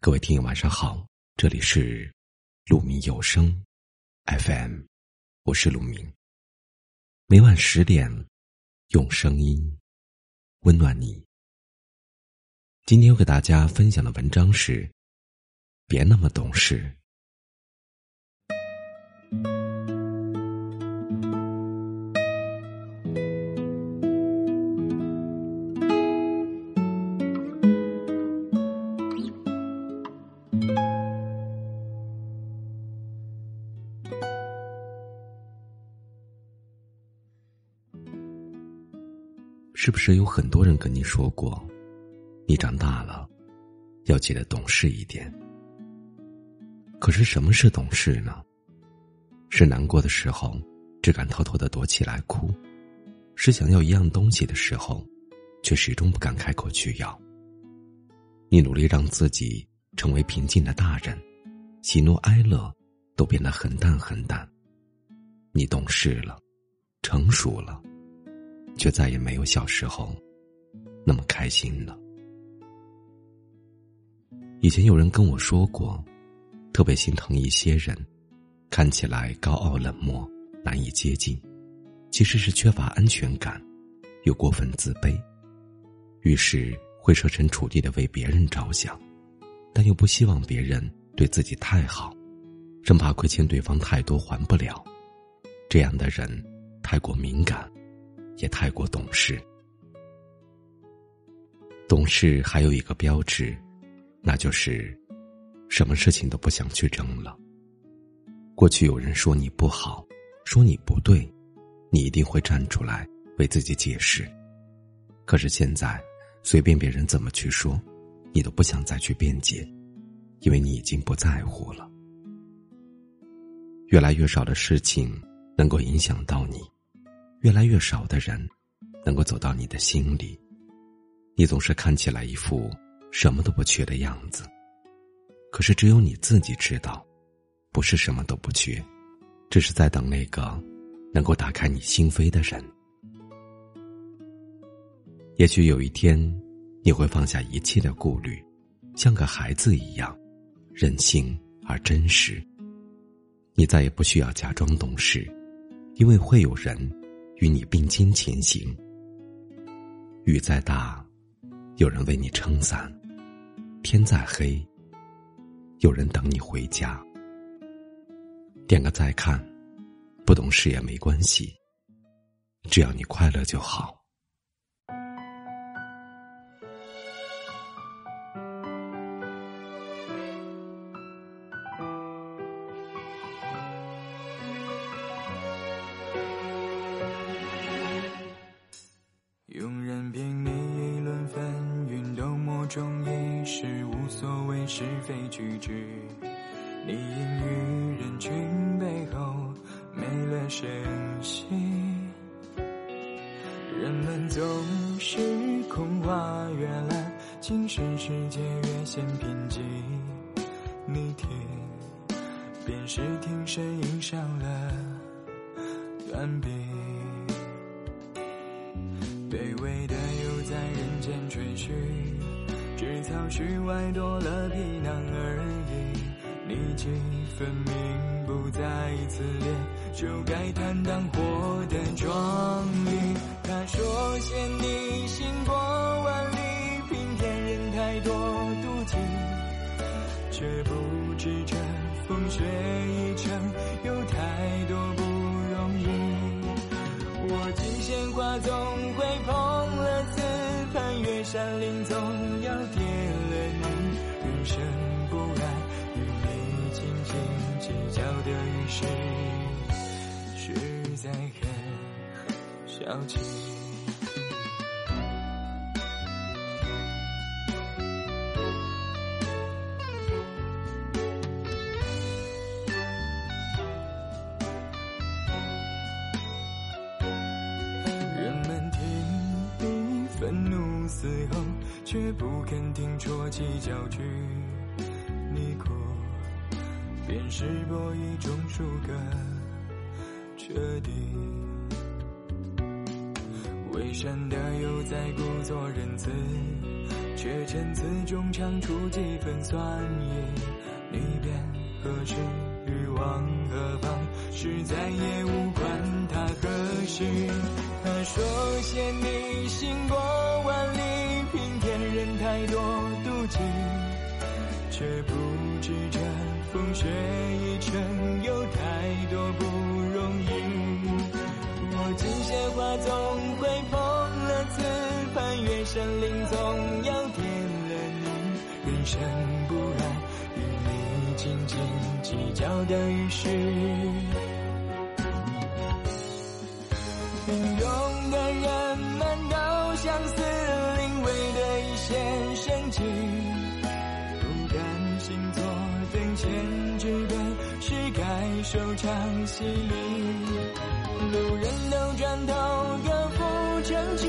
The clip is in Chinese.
各位听友晚上好，这里是鲁明有声 FM，我是鲁明。每晚十点，用声音温暖你。今天要给大家分享的文章是：别那么懂事。是不是有很多人跟你说过，你长大了，要记得懂事一点？可是什么是懂事呢？是难过的时候，只敢偷偷的躲起来哭；是想要一样东西的时候，却始终不敢开口去要。你努力让自己成为平静的大人，喜怒哀乐都变得很淡很淡。你懂事了，成熟了。却再也没有小时候那么开心了。以前有人跟我说过，特别心疼一些人，看起来高傲冷漠、难以接近，其实是缺乏安全感，又过分自卑，于是会设身处地的为别人着想，但又不希望别人对自己太好，生怕亏欠对方太多还不了。这样的人太过敏感。也太过懂事，懂事还有一个标志，那就是什么事情都不想去争了。过去有人说你不好，说你不对，你一定会站出来为自己解释。可是现在，随便别人怎么去说，你都不想再去辩解，因为你已经不在乎了。越来越少的事情能够影响到你。越来越少的人能够走到你的心里，你总是看起来一副什么都不缺的样子。可是只有你自己知道，不是什么都不缺，只是在等那个能够打开你心扉的人。也许有一天，你会放下一切的顾虑，像个孩子一样任性而真实。你再也不需要假装懂事，因为会有人。与你并肩前行，雨再大，有人为你撑伞；天再黑，有人等你回家。点个再看，不懂事也没关系，只要你快乐就好。是非曲直，你隐于人群背后没了声息。人们总是空话越滥，精神世界越显贫瘠。你听，便是听声音上了断臂。卑微的又在人间追寻。只草絮外多了皮囊而已，你既分明不再自恋，就该坦荡活得壮丽。他说嫌你行过万里，平添人太多妒忌，却不知这风雪一程有太多不容易。我见鲜花总会碰了瓷盘，越山林总这雨是实在很小气。人们听你愤怒嘶吼，却不肯听戳起脚去。你哭。便是博一种输个彻底。伪善的又在故作仁慈，却却陈词中唱出几分酸意。你便何时欲往何方？是再也无关他何时。他说嫌你行过万里，平添人太多妒忌，却不知这风雪一程有太多不容易。我今些话总会碰了刺，攀越山林总要点了你，人生不然与你斤斤计较的于事。一首唱戏里路人都转头歌护成绩